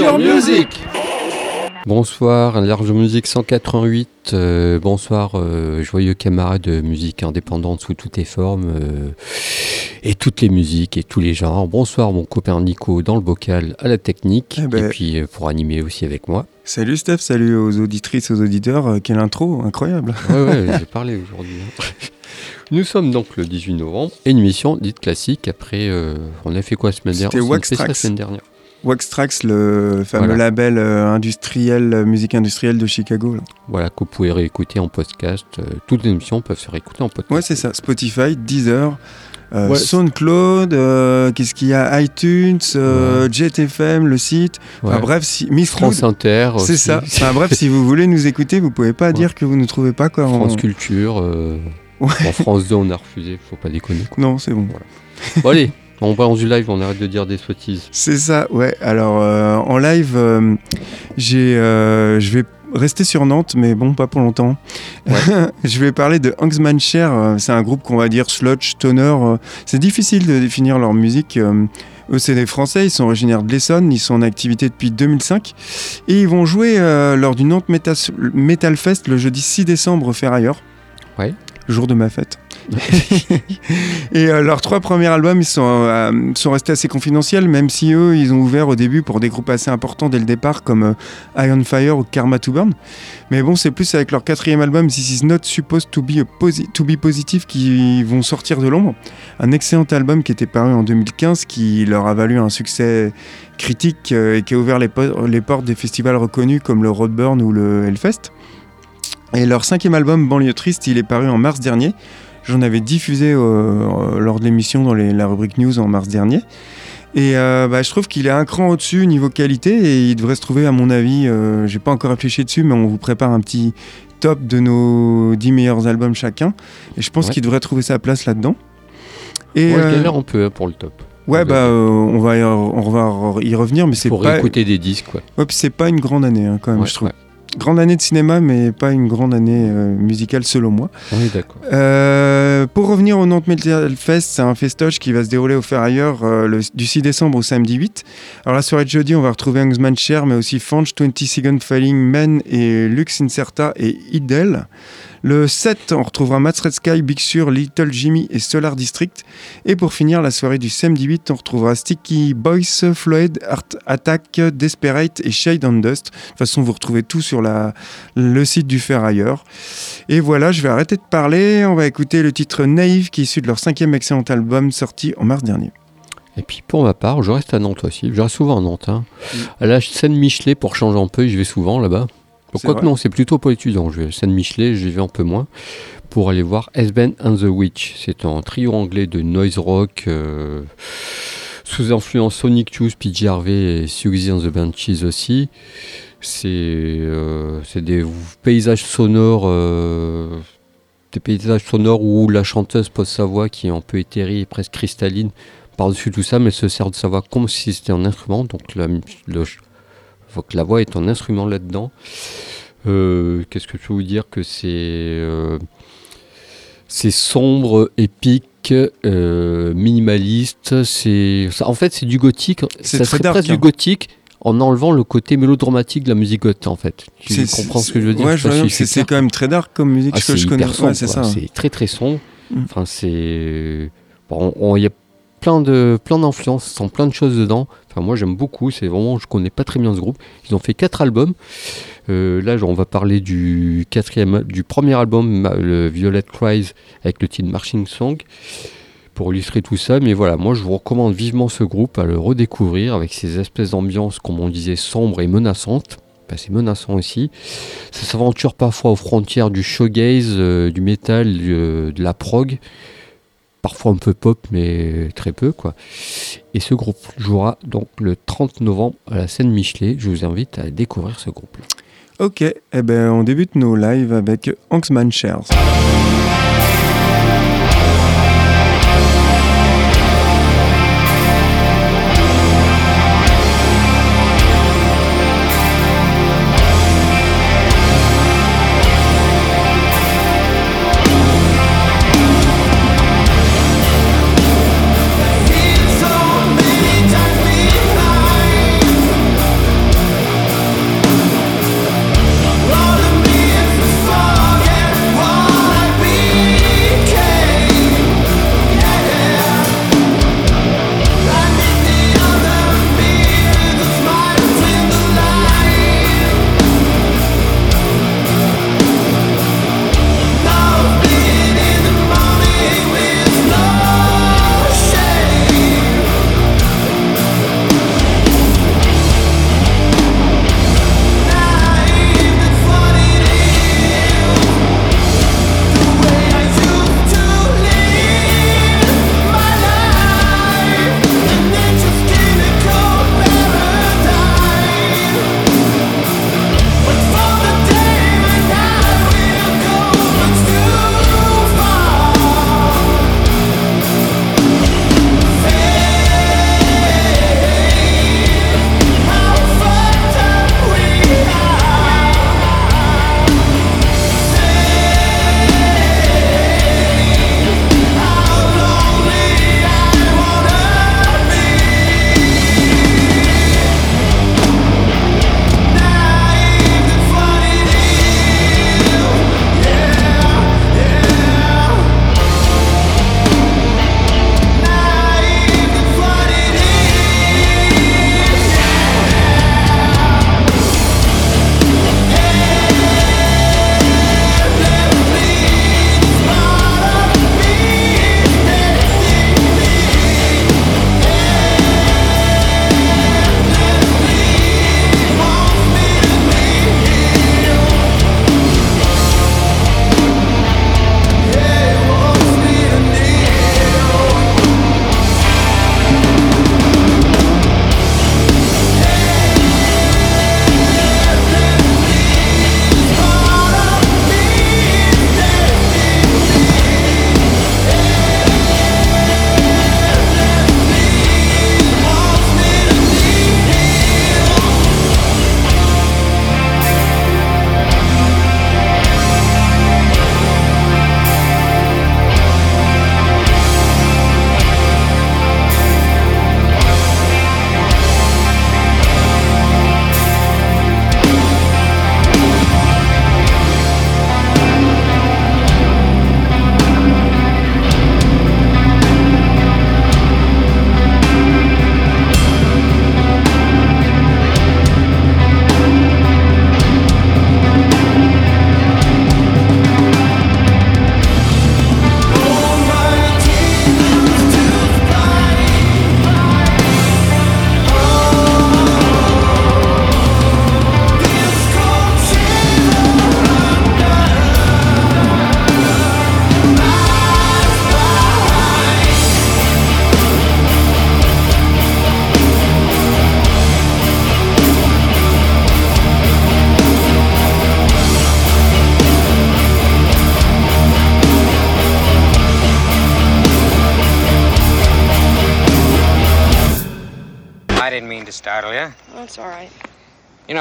Large Music Bonsoir, Large Musique 188. euh, bonsoir, euh, joyeux camarades de musique indépendante sous toutes les formes euh, et toutes les musiques et tous les genres. Bonsoir, mon copain Nico dans le bocal à la technique Eh ben. et puis euh, pour animer aussi avec moi. Salut Steph, salut aux auditrices, aux auditeurs. Euh, quelle intro, incroyable. Ouais, ouais, j'ai parlé aujourd'hui. hein. Nous sommes donc le 18 novembre et une émission dite classique. Après, euh, on a fait quoi la semaine dernière? C'était Wax la semaine dernière. Waxtrax, le fameux Voilà. label euh, industriel, musique industrielle de Chicago. là. Voilà, que vous pouvez réécouter en podcast. Euh, toutes les émissions peuvent se réécouter en podcast. Ouais, c'est ça. Spotify, Deezer, euh, Ouais. SoundCloud, euh, qu'est-ce qu'il y a? iTunes, euh, JetFM, le site. Enfin Ouais. bref, si, Miss France Cloud, Inter. c'est ça. Enfin bref, si vous voulez nous écouter, vous pouvez pas dire que vous ne trouvez pas quoi. en- France Culture. euh, Ouais. En France 2, on a refusé, faut pas déconner. Quoi. Non, c'est bon. Bon, allez, on balance du live, on arrête de dire des sottises. C'est ça, ouais. Alors euh, en live, euh, j'ai, euh, je vais rester sur Nantes, mais bon, pas pour longtemps. je vais parler de Hangsman C'est un groupe qu'on va dire sludge, stoner. euh, C'est difficile de définir leur musique. Eux, c'est des Français, ils sont originaires de l'Essonne, ils sont en activité depuis 2005 et ils vont jouer lors du Nantes Metal, Metal Fest le jeudi 6 décembre au Ferrailleur. Ouais. Jour de ma fête. Et euh, leurs trois premiers albums, euh, sont restés assez confidentiels, même si eux, ils ont ouvert au début pour des groupes assez importants dès le départ, comme euh, Iron Fire ou Karma to Burn. Mais bon, c'est plus avec leur quatrième album, This Is Not Supposed to Be, to be Positive, qui vont sortir de l'ombre. Un excellent album qui était paru en 2015, qui leur a valu un succès critique et qui a ouvert les, les portes des festivals reconnus comme le Roadburn ou le Hellfest. Et leur cinquième album, Banlieue Triste, il est paru en mars dernier. J'en avais diffusé euh, euh, lors de l'émission dans les- la rubrique news en mars dernier. Et euh, bah, je trouve qu'il est un cran au-dessus niveau qualité et il devrait se trouver, à mon avis, euh, j'ai pas encore réfléchi dessus, mais on vous prépare un petit top de nos 10 meilleurs albums chacun. Et je pense Ouais. qu'il devrait trouver sa place là-dedans. Et Ouais, euh, on peut hein, pour le top ouais, Ouais, bah, on, va y, on va y revenir, mais c'est Pour pas, écouter des disques, quoi. ouais, c'est pas une grande année hein, quand même, Ouais, je trouve. Grande année de cinéma, mais pas une grande année euh, musicale selon moi. Oui, d'accord. Euh, pour revenir au Nantes Metal Fest, c'est un festoche qui va se dérouler au Ferrailleur euh, le- du 6 décembre au samedi 8. Alors la soirée de jeudi, on va retrouver Hangsman Cher, mais aussi Fanch, 20 Second Falling Men et Lux Incerta et Idel. Le 7, on retrouvera Mats Red Sky, Big Sur, Little Jimmy et Solar District. Et pour finir, la soirée du samedi 8, on retrouvera Sticky Boys, Floyd, Art Attack, Desperate et Shade and Dust. De toute façon, vous retrouvez tout sur la, le site du Ferrailleur. Et voilà, je vais arrêter de parler. On va écouter le titre Naïve qui est issu de leur cinquième excellent album sorti en mars dernier. Et puis pour ma part, je reste à Nantes aussi. Je reste souvent à Nantes. hein. À la Seine-Michelet, pour changer un peu, je vais souvent là-bas. Pourquoi que vrai non, c'est plutôt pour étudiants. Je vais à Seine-Michelet, j'y vais un peu moins. Pour aller voir S-Ben and the Witch. C'est un trio anglais de noise rock. euh, sous influence Sonic Youth, PJ Harvey et Suzy and the Banshees aussi. C'est euh, des paysages sonores, euh, des paysages sonores où la chanteuse pose sa voix qui est un peu éthérée et presque cristalline par-dessus tout ça, mais elle se sert de sa voix comme si c'était un instrument. Donc la, le- faut que la voix est un instrument là-dedans. Euh, Qu'est-ce que je peux vous dire que c'est euh, c'est sombre, épique, euh, minimaliste. C'est en fait c'est du gothique. C'est Ça très serait dark, presque hein. du gothique en enlevant le côté mélodramatique de la musique goth en fait. Tu comprends ce que je veux dire? Ouais, si c'est quand même très dark comme musique Ah, que je connais. Ouais, c'est très très sombre. Mm. Enfin, c'est bon, on- y a plein de plein d'influences, sont plein de choses dedans. Enfin, moi j'aime beaucoup. C'est vraiment, je connais pas très bien ce groupe. Ils ont fait quatre albums. Euh, là, on va parler du quatrième, du premier album, le Violet Cries, avec le titre Marching Song, pour illustrer tout ça. Mais voilà, moi je vous recommande vivement ce groupe à le redécouvrir avec ces espèces d'ambiance, comme on disait, sombres et menaçantes. Enfin, c'est menaçant aussi. Ça s'aventure parfois aux frontières du shoegaze, euh, du métal, euh, de la prog. Parfois un peu pop, mais très peu. quoi. Et ce groupe jouera donc le 30 novembre à la scène Michelet. Je vous invite à découvrir ce groupe. Ok, eh ben, on débute nos lives avec Hanksman Shares.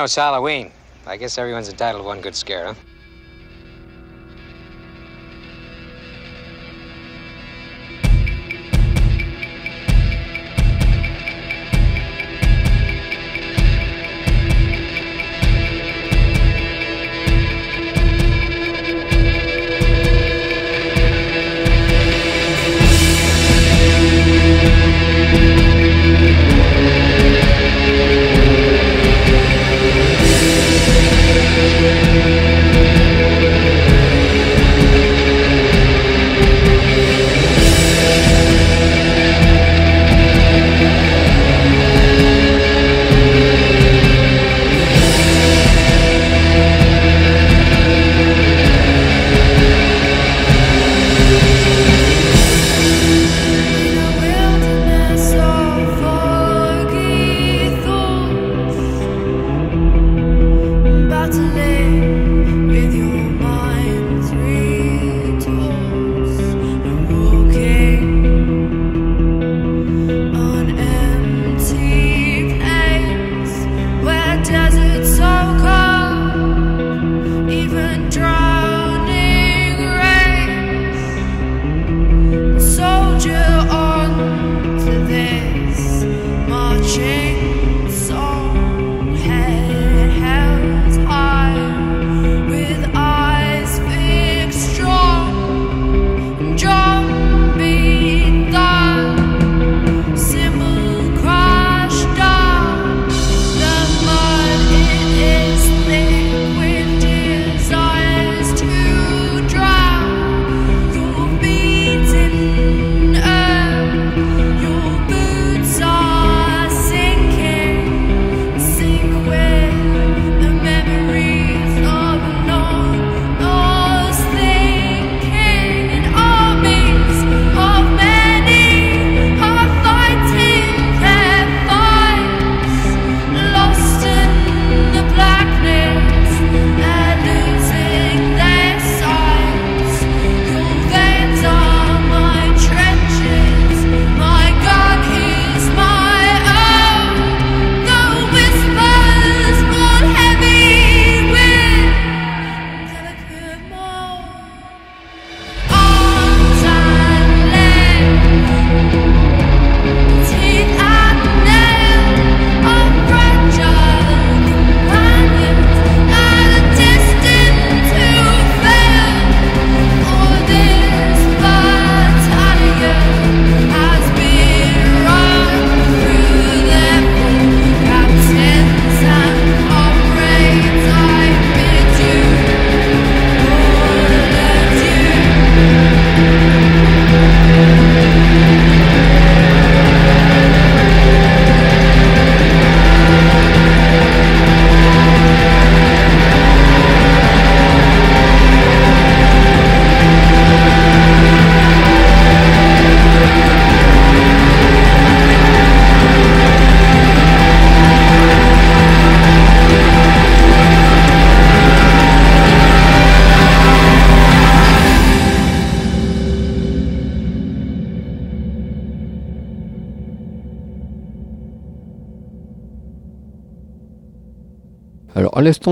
It's Halloween. I guess everyone's entitled to one good scare, huh?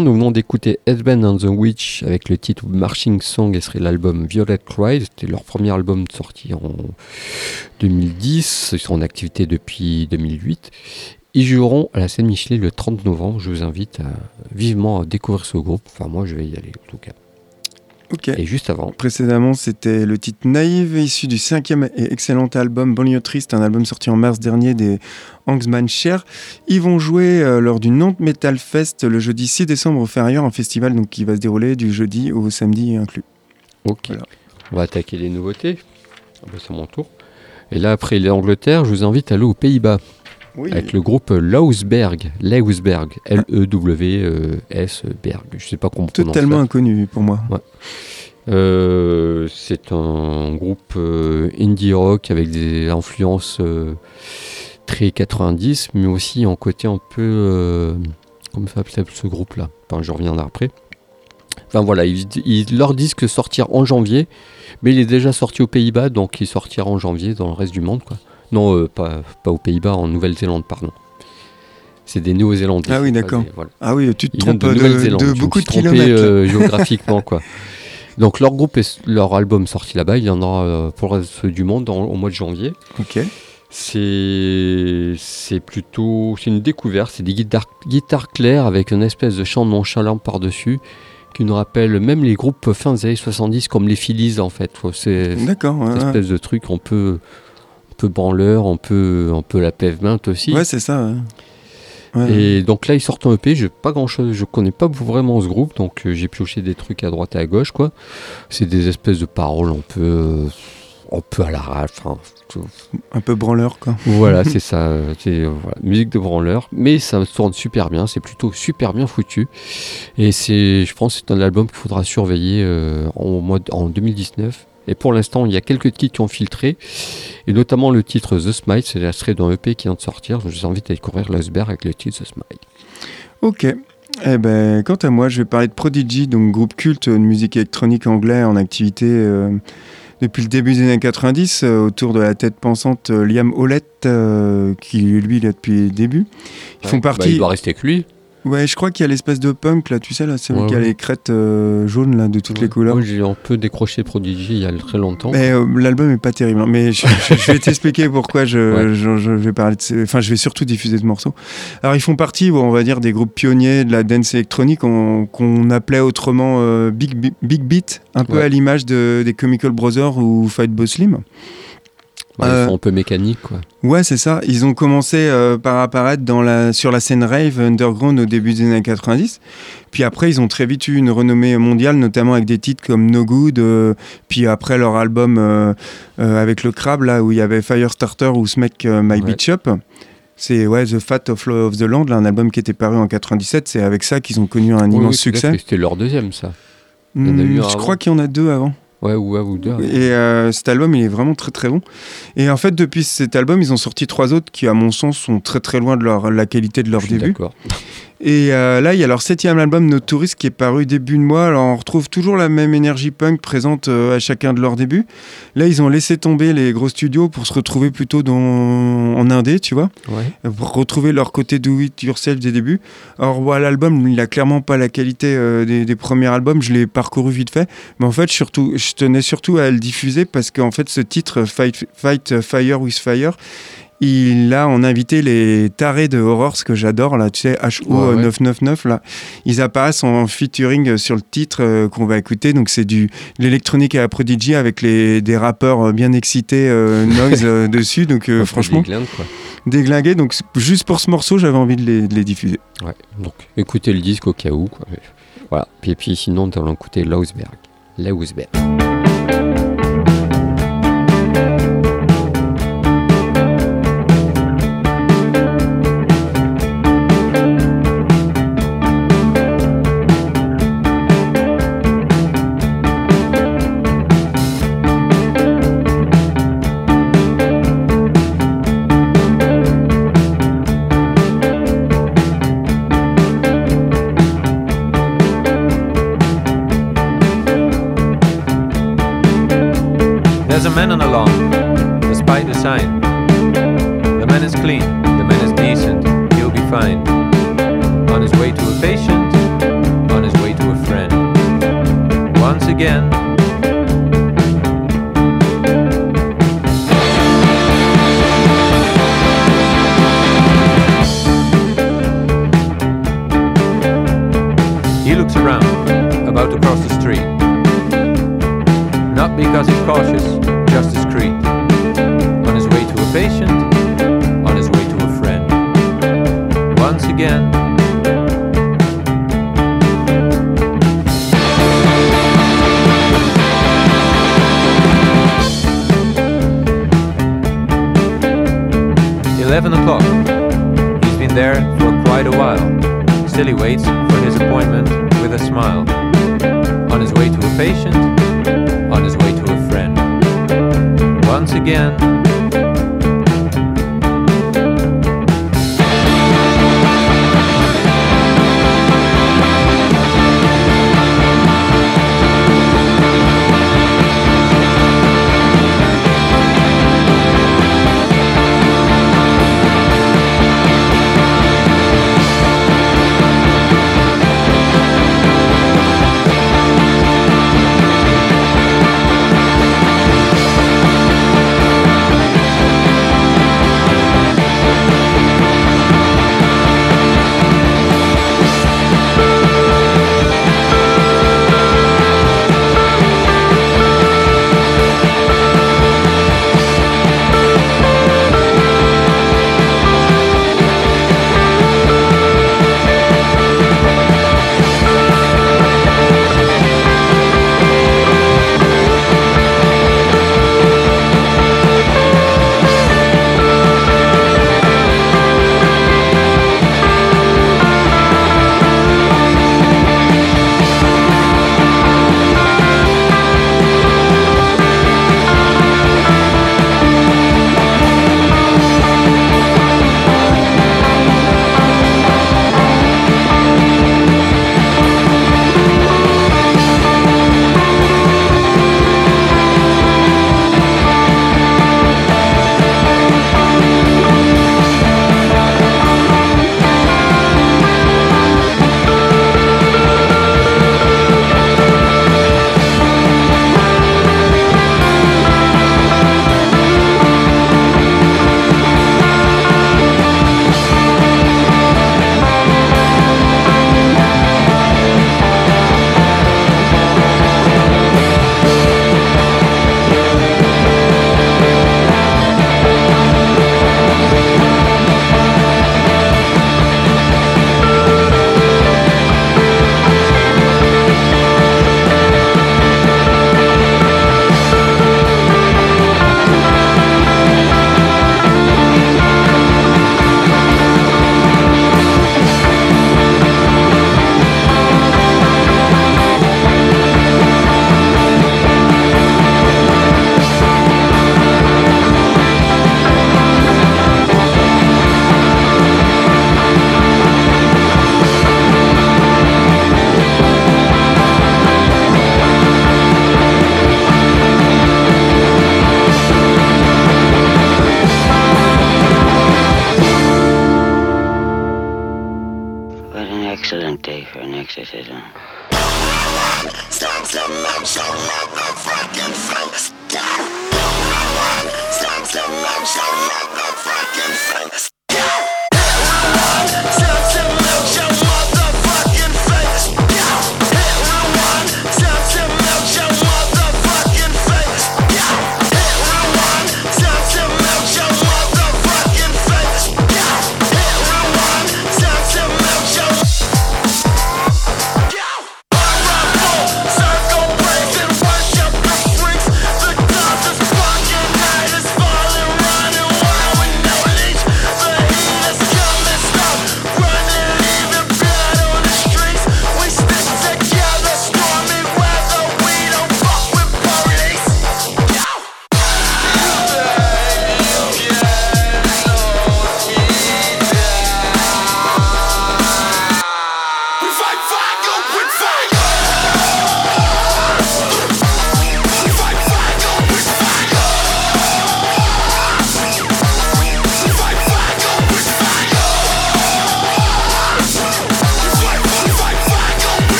Nous venons d'écouter Headband and the Witch avec le titre Marching Song et serait l'album Violet Cry. C'était leur premier album sorti en 2010. Ils sont en activité depuis 2008. Ils joueront à la scène Michelet le 30 novembre. Je vous invite vivement à découvrir ce groupe. Enfin, moi, je vais y aller en tout cas. Et juste avant, Précédemment, c'était le titre Naïve, issu du cinquième et excellent album Banlieue Triste, un album sorti en mars dernier des Hangsman Cher. Ils vont jouer euh, lors du Nantes Metal Fest le jeudi 6 décembre au Ferrière, un festival donc, qui va se dérouler du jeudi au samedi inclus. ok. Voilà. On va attaquer les nouveautés. Ah bah, c'est mon tour. Et là, après l'Angleterre, je vous invite à aller aux Pays-Bas. Oui, avec le groupe Lausberg. Lausberg. L-E-W-S-Berg. Je sais pas comment on prononce totalement inconnu pour moi. Euh, c'est un groupe euh, indie rock avec des influences euh, très 90, mais aussi en côté un peu. Comment ça s'appelle ce groupe-là? Enfin, je reviendrai après. Enfin voilà, ils, ils- leur disque sortir en janvier, mais il est déjà sorti aux Pays-Bas, donc il sortira en janvier dans le reste du monde. Quoi. Non, euh, pas, pas aux Pays-Bas, en Nouvelle-Zélande, pardon. C'est des Néo-Zélandais. Ah oui, d'accord. des- voilà. Ah oui, tu te Ils trompes de de, beaucoup de kilomètres. euh, géographiquement, quoi. Donc leur groupe, est, leur album sorti là-bas, il y en aura euh, pour le reste du monde en- au mois de janvier. Ok. C'est c'est plutôt c'est une découverte, c'est des guitares, guitares claires avec une espèce de chant nonchalant par-dessus qui nous rappelle même les groupes fin des années 70 comme les Phillies en fait. C'est D'accord. ouais. espèce de truc un peu, un peu branleur, un peu, un peu la pavement aussi. Ouais, c'est ça. ouais. Ouais. Et donc là, ils sortent un EP. Je pas grand chose, je connais pas vraiment ce groupe, donc euh, j'ai pioché des trucs à droite et à gauche, quoi. C'est des espèces de paroles un peu, euh, un peu à l'arrache. Tout- Un peu branleur, quoi. voilà, c'est ça. C'est euh, voilà, musique de branleur, mais ça tourne super bien. C'est plutôt super bien foutu. Et c'est, je pense, que c'est un album qu'il faudra surveiller euh, en en 2019. Et pour l'instant, il y a quelques titres qui ont filtré, et notamment le titre The Smile, c'est l'extrait d'un EP qui vient de sortir. Je vous invite à découvrir Lasberg avec le titre The Smile. Ok. Eh ben, quant à moi, je vais parler de Prodigy, donc groupe culte de musique électronique anglais en activité euh, depuis le début des années 90, euh, autour de la tête pensante euh, Liam euh, qui lui, il est depuis le début. Ils font bah, partie. il doit rester que lui. Ouais, je crois qu'il y a l'espèce de punk, là, tu sais, là, celui Ouais, qui a ouais. les crêtes euh, jaunes, là, de toutes les couleurs. Moi, j'ai un peu décroché Prodigy il y a très longtemps. Mais euh, l'album est pas terrible, hein. mais je, je- je vais t'expliquer pourquoi je, Ouais. je- je vais parler de enfin je vais surtout diffuser ce morceau. Alors ils font partie, on va dire, des groupes pionniers de la dance électronique qu'on appelait autrement euh, big, Bi- big beat, un peu à l'image de, des Chemical Brothers ou Fatboy Slim. Ouais, euh, Ils sont un peu mécaniques, quoi. Ouais, c'est ça. Ils ont commencé euh, par apparaître dans la, sur la scène rave underground au début des années 90. Puis après, ils ont très vite eu une renommée mondiale, notamment avec des titres comme No Good. euh, puis après leur album euh, euh, avec le crabe, là où il y avait Firestarter ou Smack euh, My Ouais. Beach Up. C'est ouais, The Fat of, of the Land, là, un album qui était paru en 97. C'est avec ça qu'ils ont connu un Oui, immense oui, succès. C'était leur deuxième, ça. Hmm, je crois qu'il y en a deux avant. Ouais, ou un ou deux. Et euh, cet album, il est vraiment très très bon. Et en fait, depuis cet album, ils ont sorti trois autres qui, à mon sens, sont très très loin de leur, la qualité de leur Je suis début. D'accord. Et euh, là, il y a leur septième album, No Tourist, qui est paru début de mois. Alors, on retrouve toujours la même énergie punk présente euh, à chacun de leurs débuts. Là, ils ont laissé tomber les gros studios pour se retrouver plutôt dans, en indé, tu vois, Ouais. pour retrouver leur côté do it yourself des débuts. Alors, l'album, il a clairement pas la qualité euh, des, des premiers albums. Je l'ai parcouru vite fait, mais en fait, surtout, je tenais surtout à le diffuser parce qu'en fait, ce titre, Fight, Fight Fire with Fire. Il a en invité les tarés de horror, ce que j'adore là, tu sais, HO Ouais, ouais. 999 là. Ils apparaissent en featuring sur le titre euh, qu'on va écouter. Donc c'est du l'électronique à la Prodigy avec les, des rappeurs euh, bien excités, euh, noise euh, dessus. Donc franchement, glandes, quoi. déglingué. Donc juste pour ce morceau, j'avais envie de les, de les diffuser. Ouais. Donc, écoutez le disque au cas où, quoi. Voilà. Puis, puis sinon, nous allons écouter Lausberg. Lausberg. Once again,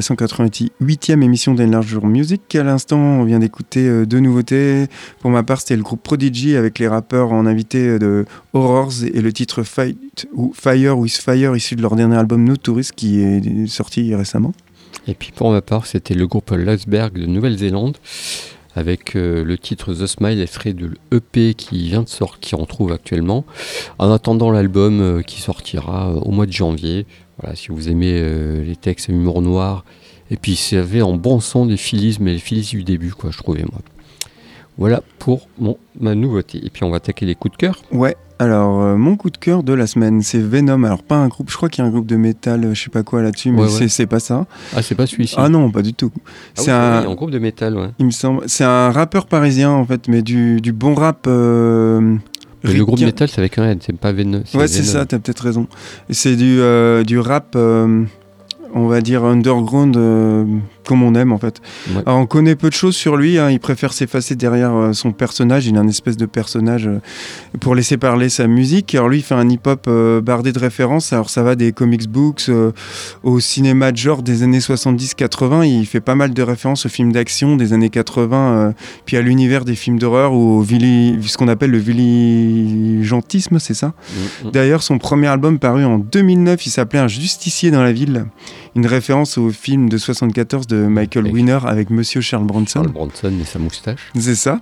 la 188e émission d'Enlarge Music. À l'instant, on vient d'écouter euh, deux nouveautés. Pour ma part, c'était le groupe Prodigy avec les rappeurs en invité de Horrors et le titre Fight ou Fire with Fire issu de leur dernier album No Tourist qui est sorti récemment. Et puis pour ma part, c'était le groupe Lasberg de Nouvelle-Zélande avec euh, le titre The Smile, extrait de l'EP qui vient de sortir, qu'on trouve actuellement, en attendant l'album euh, qui sortira au mois de janvier. Voilà, si vous aimez euh, les textes humour noir, et puis il avait en bon son des philismes et les philismes du début, quoi, je trouvais moi. Voilà pour mon, ma nouveauté. Et puis on va attaquer les coups de cœur. Ouais, alors euh, mon coup de cœur de la semaine, c'est Venom. Alors pas un groupe, je crois qu'il y a un groupe de métal, euh, je sais pas quoi là-dessus, mais c'est pas ça. Ah, c'est pas celui-ci. Ah non, pas du tout. Ah c'est un... un, groupe de métal, ouais. Il me semble. C'est un rappeur parisien en fait, mais du, du bon rap. Le groupe métal, c'est avec un N, c'est pas Venom. Ouais, c'est ça, t'as peut-être raison. C'est du, euh, du rap, euh, on va dire underground, euh, comme on aime en fait. on connaît peu de choses sur lui, hein. il préfère s'effacer derrière euh, son personnage, il a un espèce de personnage euh, pour laisser parler sa musique. Alors lui il fait un hip-hop euh, bardé de références, alors ça va des comics books au cinéma de genre des années 70-80, il fait pas mal de références aux films d'action des années 80, puis à l'univers des films d'horreur ou au ce qu'on appelle le villigentisme, c'est ça? Mm, mm. D'ailleurs son premier album paru en 2009, il s'appelait Un justicier dans la ville, une référence au film de 74 de Michael Winner avec Monsieur Charles Bronson. Charles Bronson et sa moustache. C'est ça.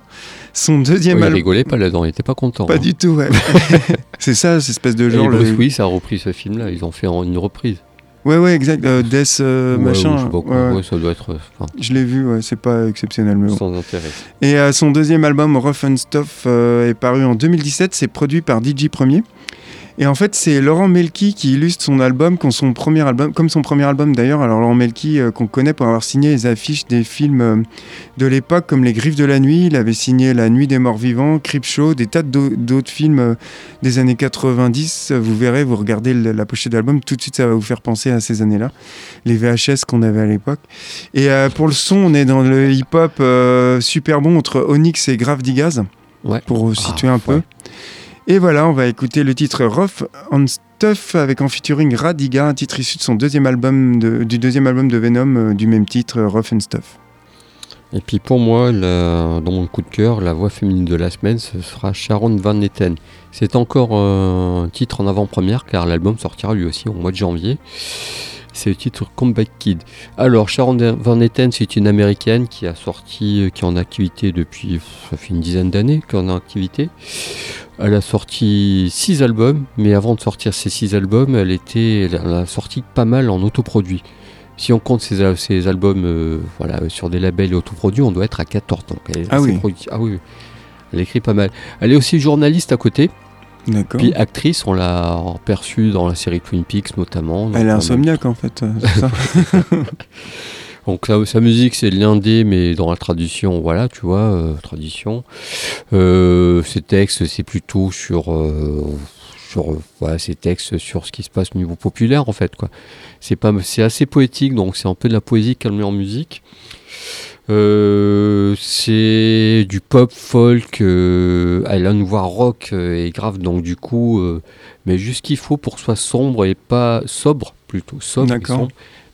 Son deuxième album. Il rigolait pas là-dedans, il était pas content. Pas hein. du tout, ouais. c'est ça, cette espèce de genre. Et Bruce Willis a repris ce film-là, ils ont fait une reprise. Ouais, ouais, exact. Euh, Death euh, machin. Je, sais pas quoi. Ouais. ça doit être. Euh, je l'ai vu, ouais, c'est pas exceptionnel. Mais Sans intérêt. Et son deuxième album, Rough and Stuff, est paru en 2017. C'est produit par DJ Premier. Et en fait, c'est Laurent Melki qui illustre son album, comme son premier album, comme son premier album d'ailleurs. Alors Laurent Melki, euh, qu'on connaît pour avoir signé les affiches des films euh, de l'époque, comme Les Griffes de la Nuit. Il avait signé La Nuit des Morts Vivants, Show, des tas d'autres films euh, des années 90. Vous verrez, vous regardez la pochette d'album, tout de suite ça va vous faire penser à ces années-là, les VHS qu'on avait à l'époque. Et pour le son, on est dans le hip-hop super bon entre Onyx et Grave Digaz, ouais. pour situer un peu. Et voilà, on va écouter le titre Rough and Stuff avec en featuring Radiga, un titre issu de son deuxième album du deuxième album de Venom euh, du même titre, Rough and Stuff. Et puis pour moi, dans mon coup de cœur, la voix féminine de la semaine, ce sera Sharon Van Etten. C'est encore un titre en avant-première car l'album sortira lui aussi au mois de janvier c'est le titre Comeback Kid. Alors, Sharon Van Etten, c'est une américaine qui a sorti, euh, qui est en activité depuis, ça fait une dizaine d'années qu'elle est en activité. Elle a sorti six albums, mais avant de sortir ces six albums, elle, était, elle a sorti pas mal en autoproduit. Si on compte ses, albums euh, voilà, sur des labels autoproduits, on doit être à 14 ans. ah, oui. ah oui, elle écrit pas mal. Elle est aussi journaliste à côté. Puis actrice, on l'a perçue dans la série Twin Peaks notamment. Elle est insomniaque en fait, euh, ça Donc sa musique c'est l'indé mais dans la tradition, voilà, tu vois, euh, tradition. Euh, ses textes c'est plutôt sur, sur voilà, ses textes sur ce qui se passe au niveau populaire en fait quoi. C'est pas, c'est assez poétique donc c'est un peu de la poésie met en musique. Euh, c'est du pop folk, euh, une voix rock euh, et grave, donc du coup, mais juste qu'il faut pour que ce soit sombre et pas sobre, plutôt sobre,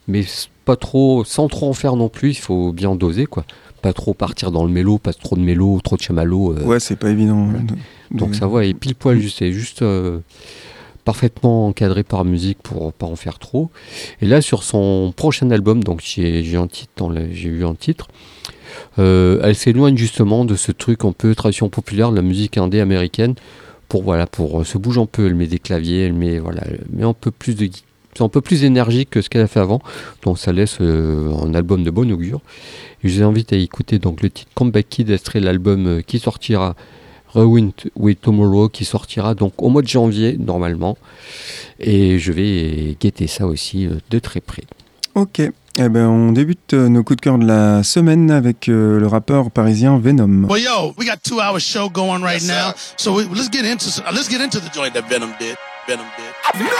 mais pas trop, sans trop en faire non plus, il faut bien doser quoi. Pas trop partir dans le mélo, pas trop de mélo, trop de chamallow. ouais, c'est pas évident. Donc sa voix est pile poil juste, c'est juste parfaitement encadré par musique pour pas en faire trop. Et là, sur son prochain album, donc j'ai eu un titre. Euh, elle s'éloigne justement de ce truc un peu tradition populaire de la musique indé américaine pour voilà pour euh, se bouge un peu elle met des claviers elle met voilà met un peu plus de un peu plus énergique que ce qu'elle a fait avant donc ça laisse euh, un album de bon augure je vous invite à écouter donc le titre Comeback Kid extrait l'album qui sortira Rewind with Tomorrow qui sortira donc au mois de janvier normalement. Et je vais guetter ça aussi euh, de très près. Ok. Eh ben, on débute euh, nos coups de cœur de la semaine avec euh, le rappeur parisien Venom. Well, yo, we got two hour show going right yes, now, so we, let's get into let's get into the joint that Venom did. Venom did. Ladies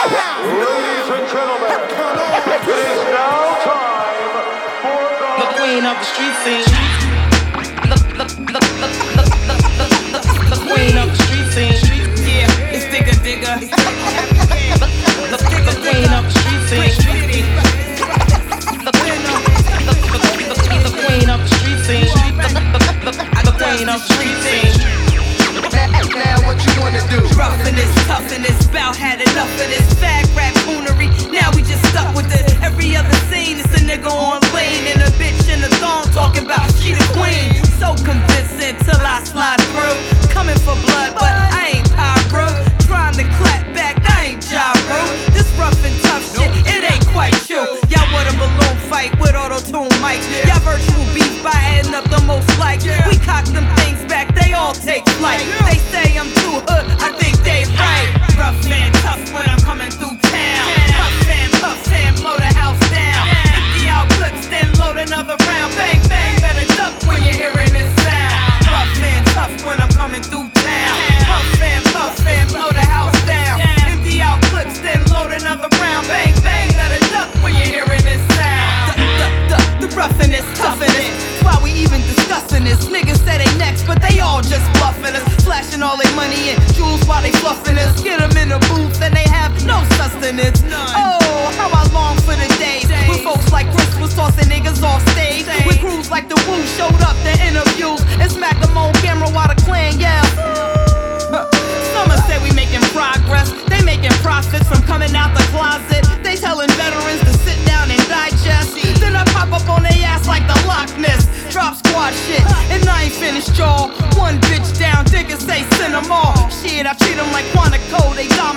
and gentlemen, it is now time for the, the queen of the street scene. Look, look, look, look, look. queen of the street scene. Yeah, it's digga digga. The digger queen of the street scene. The queen of the street scene. The queen of the street scene. Now what you wanna do? Roughing this, toughing this, bout had enough of this fag rap foonery. Now we just stuck with this. Every other scene, it's a nigga on lane and a bitch in a thong talking about she the queen. So convincing till I slide through. Coming for blood, but I ain't pyro. Trying to clap back, I ain't gyro. This rough and tough shit, it ain't quite true. Y'all want a balloon fight with auto tune mics. Y'all virtual beef by adding up the most likes. We cock them things back, they all take flight. They say I'm too hood, I think they right. Rough and tough when I'm coming through town. Puff and puff and blow the house down. Empty out clips, then load another the, the, the roughin' toughin' it. Why we even discussing this? Niggas say they next, but they all just bluffing us. Flashing all their money and jewels while they fluffing us. Get them in the booth and they have no sustenance. Oh, how I long for the days when folks like Chris was tossing niggas off stage. When crews like the Wu showed up to interviews and smack them on camera while the clan yelled. Some say we making progress. They making profits from coming out the closet. They telling veterans to Pop up on their ass like the Loch Ness. Drop squad shit, and I ain't finished, y'all. One bitch down, diggers say send them all. Shit, I treat them like Quantico. They dominoes,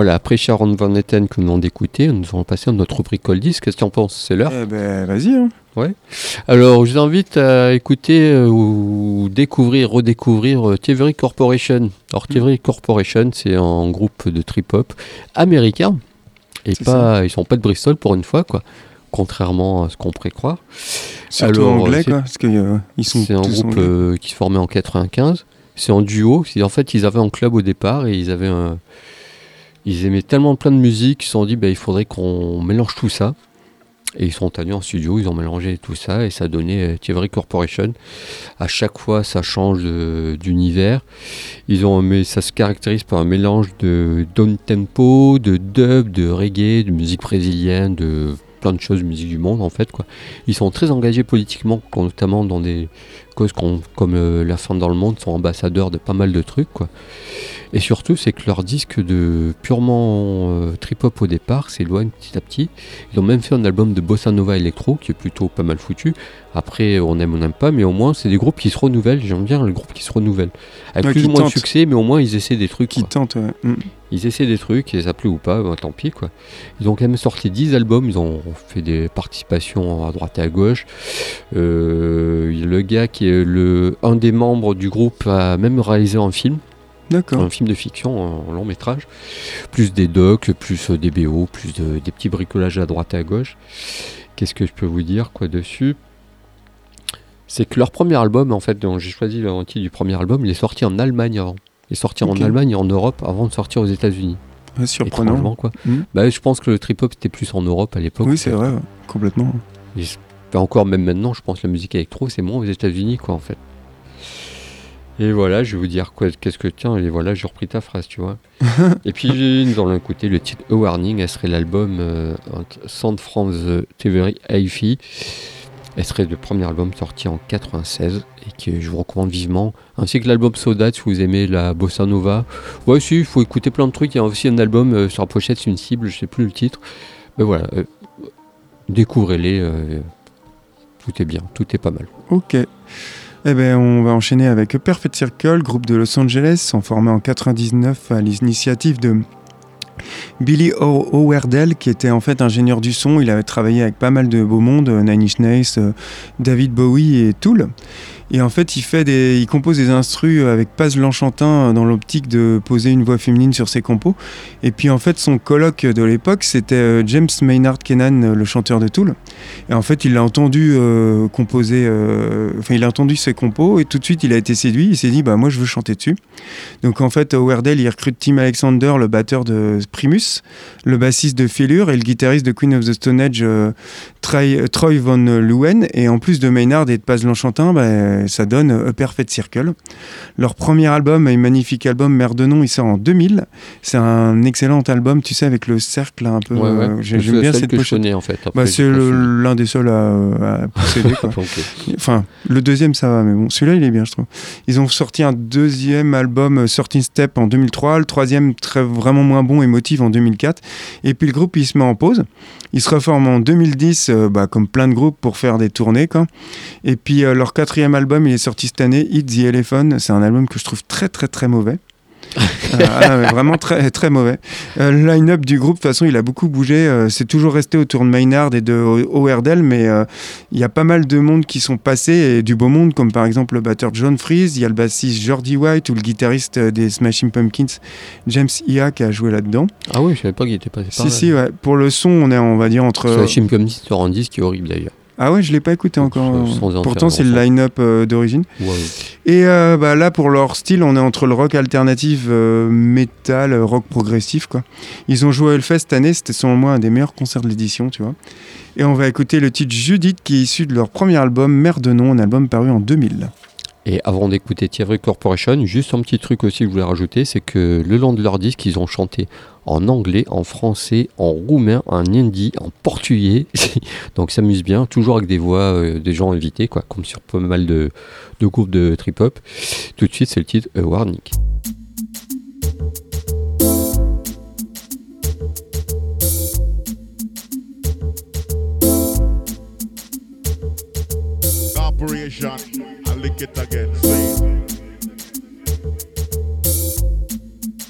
Voilà, après Sharon Van Etten que nous venons d'écouter, nous allons passer à notre rubrique Disc. Qu'est-ce que tu en penses? C'est l'heure Eh ben, vas-y. hein. Alors, je vous invite à écouter euh, ou découvrir, redécouvrir euh, Thievery Corporation. Alors, Thievery Corporation, c'est un groupe de trip-hop américain. Et pas, ils sont pas de Bristol pour une fois, quoi. Contrairement à ce qu'on pourrait croire. Surtout Alors, anglais, c'est- quoi. Parce qu'ils sont C'est un groupe euh, qui se formait en 95. C'est en duo. En fait, ils avaient un club au départ et ils avaient un- Ils aimaient tellement plein de musique qu'ils se sont dit bah, il faudrait qu'on mélange tout ça. Et ils sont allés en studio, ils ont mélangé tout ça et ça a donné Thievery Corporation. À chaque fois, ça change d'univers. Ils ont, mais ça se caractérise par un mélange de down tempo, de dub, de reggae, de musique brésilienne, de plein de choses, musique du monde en fait quoi. Ils sont très engagés politiquement, notamment dans des causes comme euh, la fin dans le monde, sont ambassadeurs de pas mal de trucs quoi. Et surtout, c'est que leur disque de purement euh, trip-hop au départ s'éloigne petit à petit. Ils ont même fait un album de bossa nova électro qui est plutôt pas mal foutu. Après, on aime ou on n'aime pas, mais au moins, c'est des groupes qui se renouvellent. J'aime bien le groupe qui se renouvelle. Avec Ouais, plus ou moins de succès, mais au moins, ils essaient des trucs. Qui tentent, ouais. Mm. Ils essaient des trucs, et ça plaît ou pas, ben, tant pis quoi. Ils ont quand même sorti 10 albums, ils ont fait des participations à droite et à gauche. Euh, le gars qui est le, un des membres du groupe a même réalisé un film, D'accord. un film de fiction, un long métrage, plus des docs, plus euh, des BO, plus de- des petits bricolages à droite et à gauche. Qu'est-ce que je peux vous dire quoi dessus? C'est que leur premier album, en fait, dont j'ai choisi le titre du premier album, il est sorti en Allemagne avant. Il est sorti en Allemagne et en Europe avant de sortir aux États-Unis. Surprenant. Quoi. Mhm. Bah, je pense que le trip-hop c'était plus en Europe à l'époque. Oui, c'est vrai, complètement. Et encore même maintenant, je pense que la musique électro c'est moins aux États-Unis quoi en fait. Et voilà, je vais vous dire quoi, qu'est-ce que tiens, et voilà, j'ai repris ta phrase, tu vois. et puis nous allons écouter le titre A Warning, elle serait l'album euh, Sound from the Thievery hi Elle serait le premier album sorti en 96 et que je vous recommande vivement. Ainsi que l'album Soda si vous aimez la bossa nova. Ouais, si, il faut écouter plein de trucs. Il y a aussi un album euh, sur la pochette, c'est une cible, je sais plus le titre. Mais voilà, euh, découvrez-les. euh, tout est bien, tout est pas mal. Ok. Eh ben, on va enchaîner avec Perfect Circle, groupe de Los Angeles, sont formés en 99 à l'initiative de Billy O- Howerdel, qui était en fait ingénieur du son. Il avait travaillé avec pas mal de beaux mondes, euh, Nine Inch euh, David Bowie et Tool. Et en fait, il, fait des, il compose des instrus avec Paz Lanchantin euh, dans l'optique de poser une voix féminine sur ses compos. Et puis en fait, son colloque de l'époque, c'était euh, James Maynard Kennan, euh, le chanteur de Tool. Et en fait, il l'a entendu composer, enfin, il a entendu ses compos et tout de suite, il a été séduit. Il s'est dit, bah, moi, je veux chanter dessus. Donc, en fait, Howerdel, il recrute Tim Alexander, le batteur de Primus, le bassiste de Failure et le guitariste de Queen of the Stone Age, Troy, Von Leeuwen. Et en plus de Maynard et de Paz Lanchantin, bah, ça donne A Perfect Circle. Leur premier album, un magnifique album, Mère de nom, il sort en 2000. C'est un excellent album, tu sais, avec le cercle un peu. Ouais, ouais. euh, J'aime bien cette pochette. en fait. Bah, c'est l'un des seuls à, à posséder. quoi. Ok. Enfin, le deuxième, ça va, mais bon, celui-là, il est bien, je trouve. Ils ont sorti un deuxième album, euh, 13 Step, en 2003. Le troisième, très, vraiment moins bon, Émotive, en 2004. Et puis le groupe, il se met en pause. Il se reforme en 2010, euh, bah, comme plein de groupes, pour faire des tournées. Quoi. Et puis euh, leur quatrième album, il est sorti cette année, Hit the Elephant. C'est un album que je trouve très, très, très mauvais. Euh, ah, vraiment très très mauvais. Euh, le line-up du groupe, de toute façon, il a beaucoup bougé. Euh, c'est toujours resté autour de Maynard et de Howerdel, mais il y a pas mal de monde qui sont passés et du beau monde, comme par exemple le batteur John Freeze, il y a le bassiste Jordi White ou le guitariste des Smashing Pumpkins James Ia qui a joué là-dedans. Ah oui, je savais pas qu'il était passé par Si si, ouais. Pour le son, on est on va dire entre. Comme dit sur un disque qui est horrible d'ailleurs. Ah ouais, je l'ai pas écouté encore. Pourtant, c'est le line-up euh, d'origine. Et euh, bah, là, pour leur style, on est entre le rock alternatif, euh, métal, euh, rock progressif. Quoi. Ils ont joué à Hellfest cette année, c'était selon moi un des meilleurs concerts de l'édition, tu vois. Et on va écouter le titre Judith, qui est issu de leur premier album, Mère de nom, un album paru en 2000. Et avant d'écouter Thierry Corporation, juste un petit truc aussi que je voulais rajouter, c'est que le long de leur disque, ils ont chanté en anglais, en français, en roumain, en hindi, en portugais. Donc s'amuse bien, toujours avec des voix euh, des gens invités, quoi, comme sur pas mal de, de groupes de trip-hop. Tout de suite, c'est le titre A Lick it again.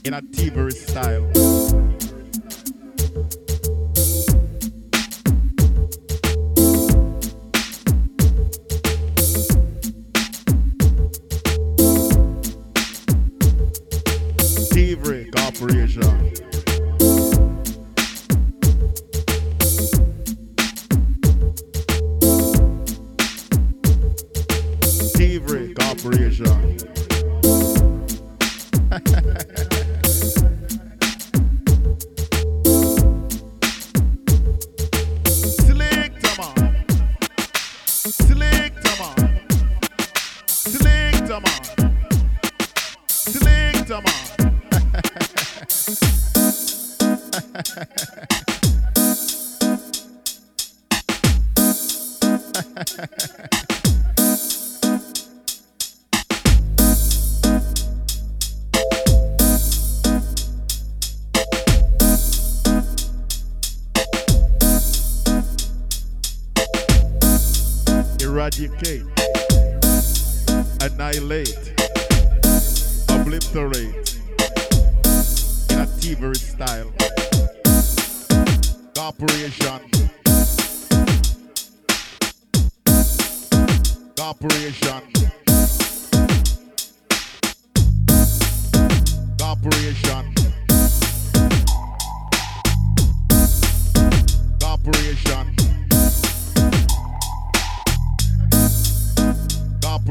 In a T-Bird style.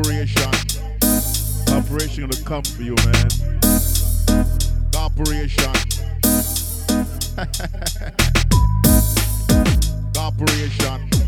Corporation. Corporation gonna come for you, man. Corporation. Corporation.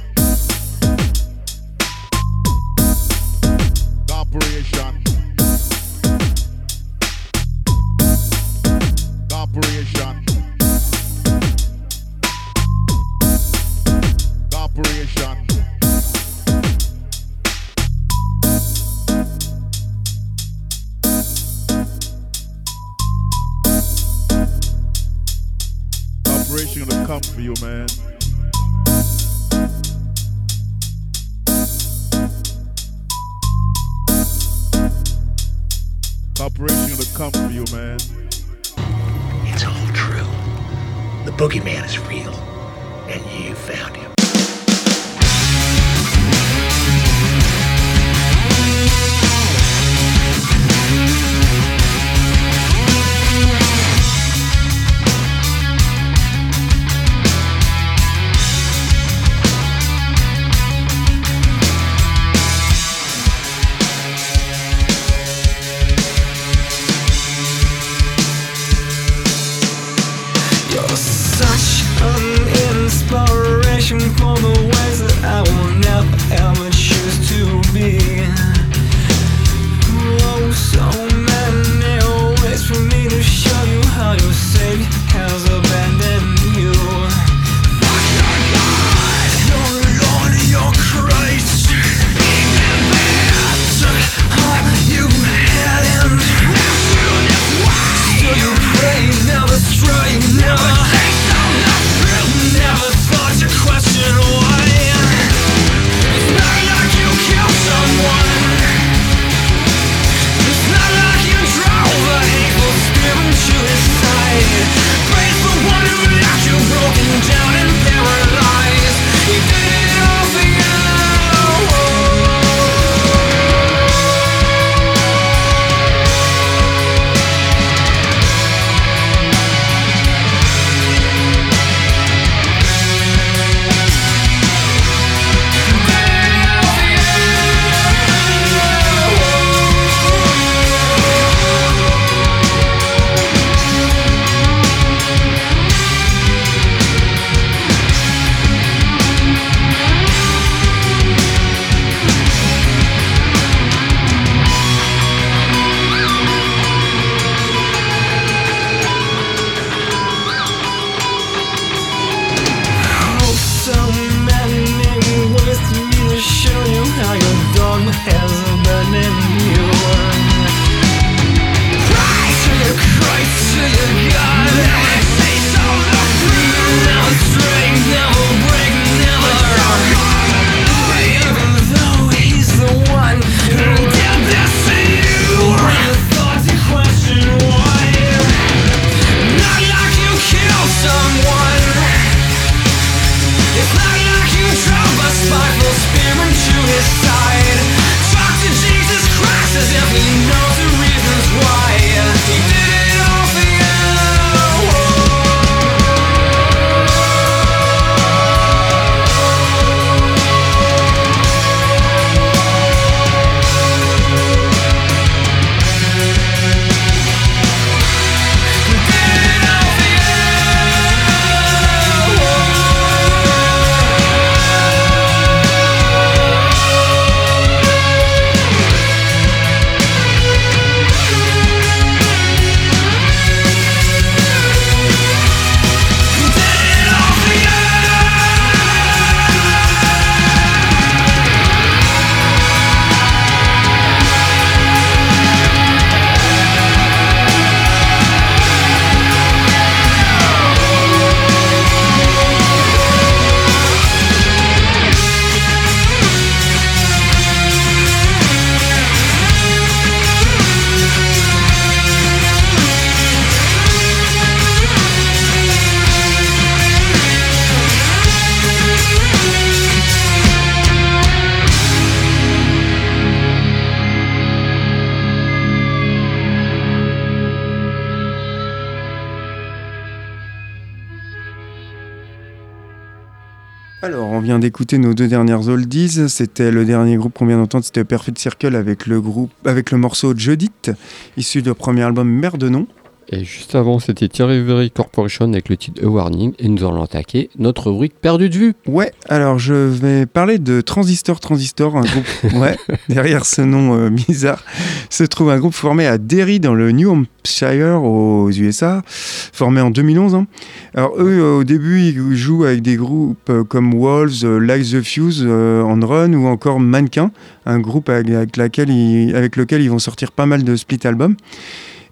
d'écouter nos deux dernières oldies. C'était le dernier groupe qu'on vient d'entendre, c'était Perfect Circle avec le groupe, avec le morceau Judith, issu de leur premier album Mère de nom. Et juste avant, c'était Thierry Very Corporation avec le titre A Warning. Et nous allons attaquer notre rubrique perdue de vue. Ouais, alors je vais parler de Transistor Transistor, un groupe. ouais, derrière ce nom euh, bizarre se trouve un groupe formé à Derry dans le New Hampshire aux USA, formé en 2011. hein. Alors eux, euh, au début, ils jouent avec des groupes euh, comme Wolves, euh, Light the Fuse, On Run ou encore Mannequin, un groupe avec, avec laquelle ils- avec lequel ils vont sortir pas mal de split albums.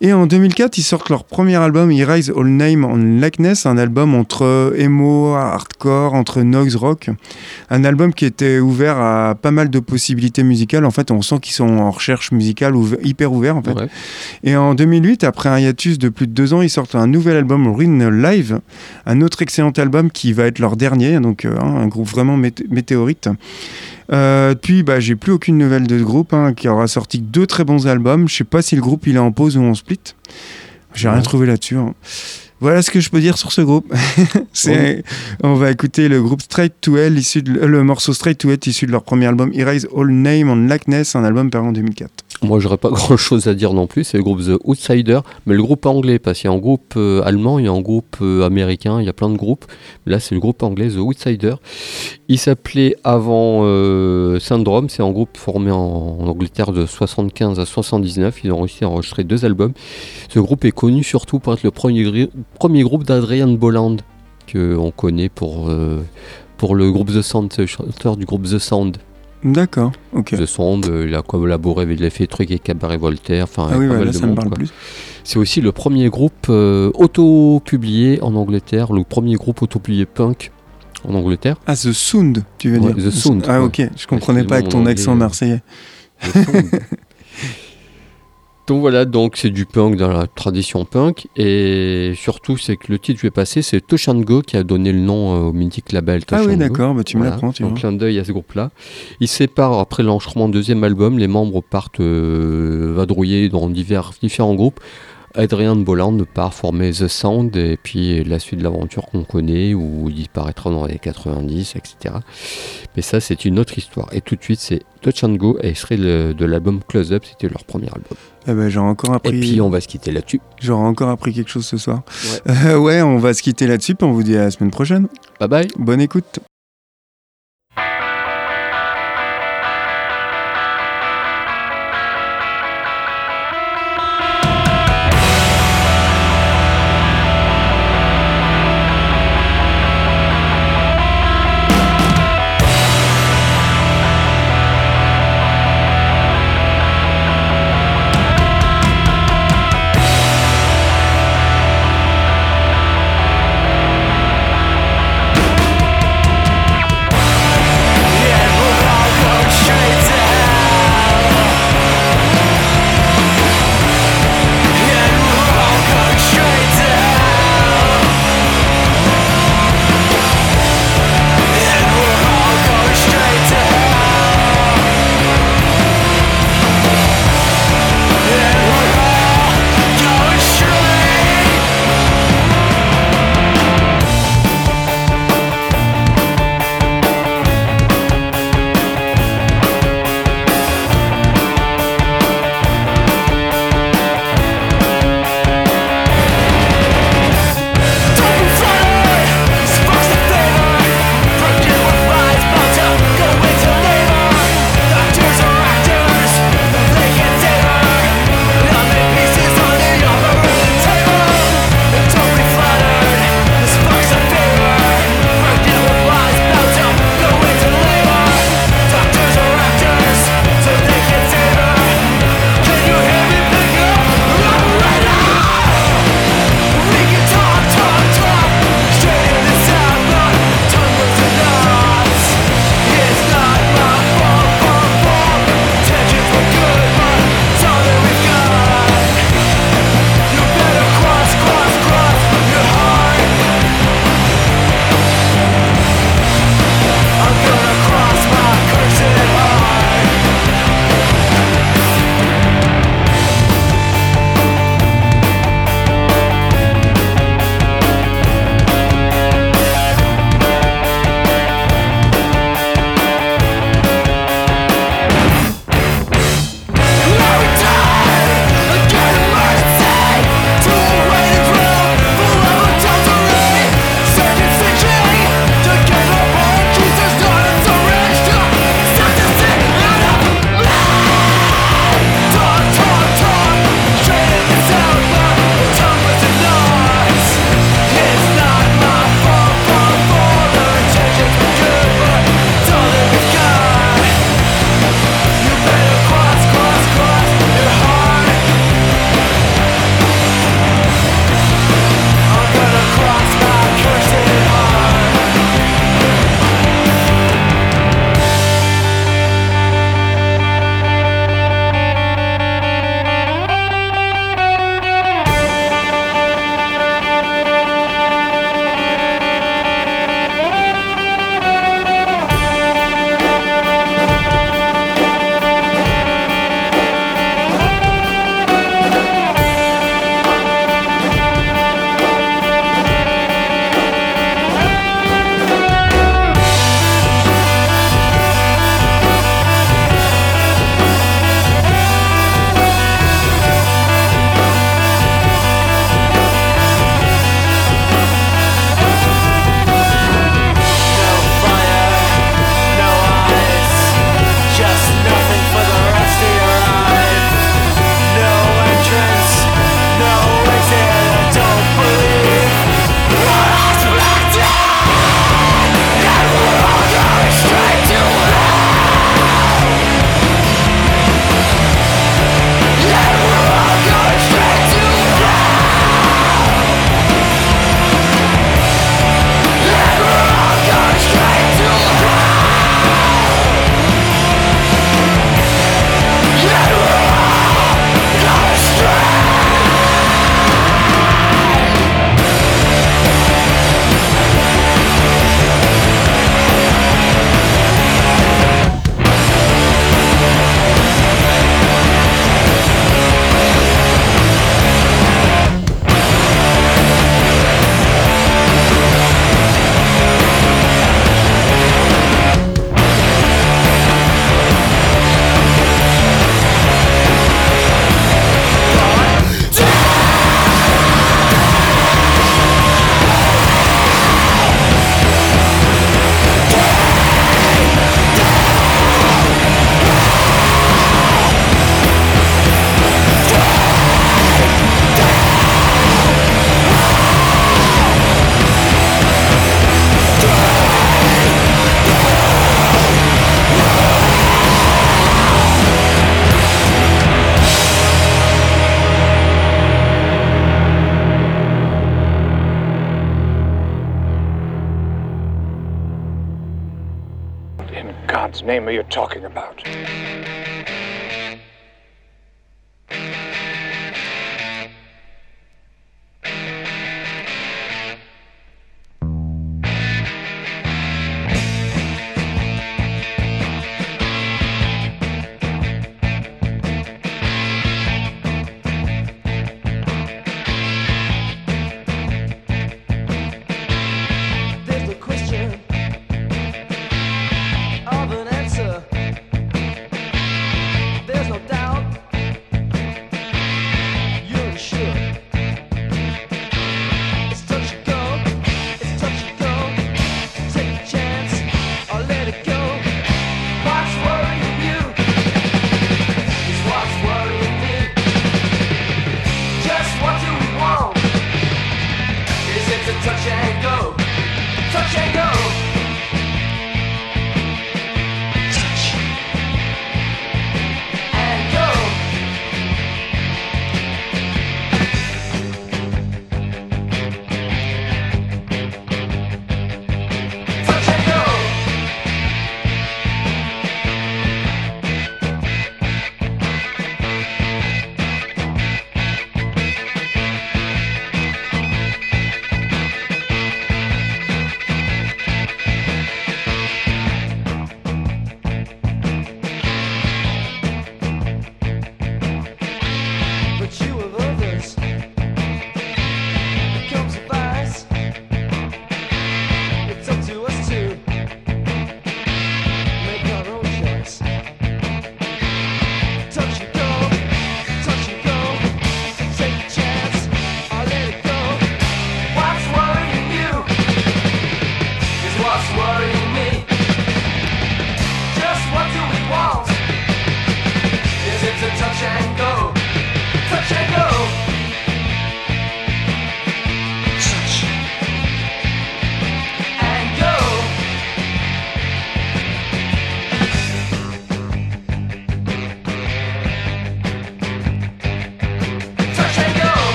Et en 2004, ils sortent leur premier album, Erase All Name on Likeness, un album entre emo, hardcore, entre noise rock. Un album qui était ouvert à pas mal de possibilités musicales. En fait, on sent qu'ils sont en recherche musicale ouv- hyper ouvert en fait. Ouais. Et en 2008, après un hiatus de plus de deux ans, ils sortent un nouvel album, Ruin Live, un autre excellent album qui va être leur dernier, donc euh, hein, un groupe vraiment mét- météorite. Euh, depuis, bah, j'ai plus aucune nouvelle de ce groupe, hein, qui aura sorti deux très bons albums. Je sais pas si le groupe il est en pause ou en split. J'ai rien trouvé là-dessus. hein. Voilà ce que je peux dire sur ce groupe. On va écouter le groupe Straight to Hell, issu de- le morceau Straight to Hell, issu de leur premier album Erase All Name on Likeness, un album paru en 2004. Moi, j'aurais pas grand chose à dire non plus. C'est le groupe The Outsider, mais le groupe anglais, parce qu'il y a un groupe euh, allemand, il y a un groupe euh, américain, il y a plein de groupes. Là, c'est le groupe anglais The Outsider. Il s'appelait avant euh, Syndrome. C'est un groupe formé en, Angleterre de 75 à 79. Ils ont réussi à enregistrer deux albums. Ce groupe est connu surtout pour être le premier, premier groupe d'Adrian Bolland que on connaît pour pour le groupe The Sound, le chanteur du groupe The Sound. D'accord, ok. The Sound, euh, il a collaboré avec l'effet truc et Cabaret Voltaire, enfin Ah oui, pas ouais, mal là, de ça me monde, parle quoi. plus. C'est aussi le premier groupe euh, auto-publié en Angleterre, le premier groupe auto-publié punk en Angleterre. Ah, The Sound, tu veux Ouais, dire The Sound, Ah, ok, je comprenais pas avec ton accent anglais. marseillais. The Sound. donc voilà, donc c'est du punk dans la tradition punk et surtout c'est que le titre que je vais passer c'est Touch and Go qui a donné le nom euh, au mythique label Touch Ah oui, d'accord, bah, tu me Voilà, l'apprends, tu Un clin d'œil à ce groupe-là. Ils séparent après l'enregistrement du deuxième album. Les membres partent euh, vadrouiller dans divers, différents groupes. Adrian Bolland part former The Sound et puis la suite de l'aventure qu'on connaît où il disparaîtra dans les 90, etc. Mais ça, c'est une autre histoire. Et tout de suite, c'est Touch and Go et extrait le- de l'album Close Up. C'était leur premier album. Eh ben, j'aurais encore Et appris. puis, on va se quitter là-dessus. J'aurais encore appris quelque chose ce soir. Ouais. Euh, ouais, on va se quitter là-dessus, puis on vous dit à la semaine prochaine. Bye bye. Bonne écoute. God's name are you talking about?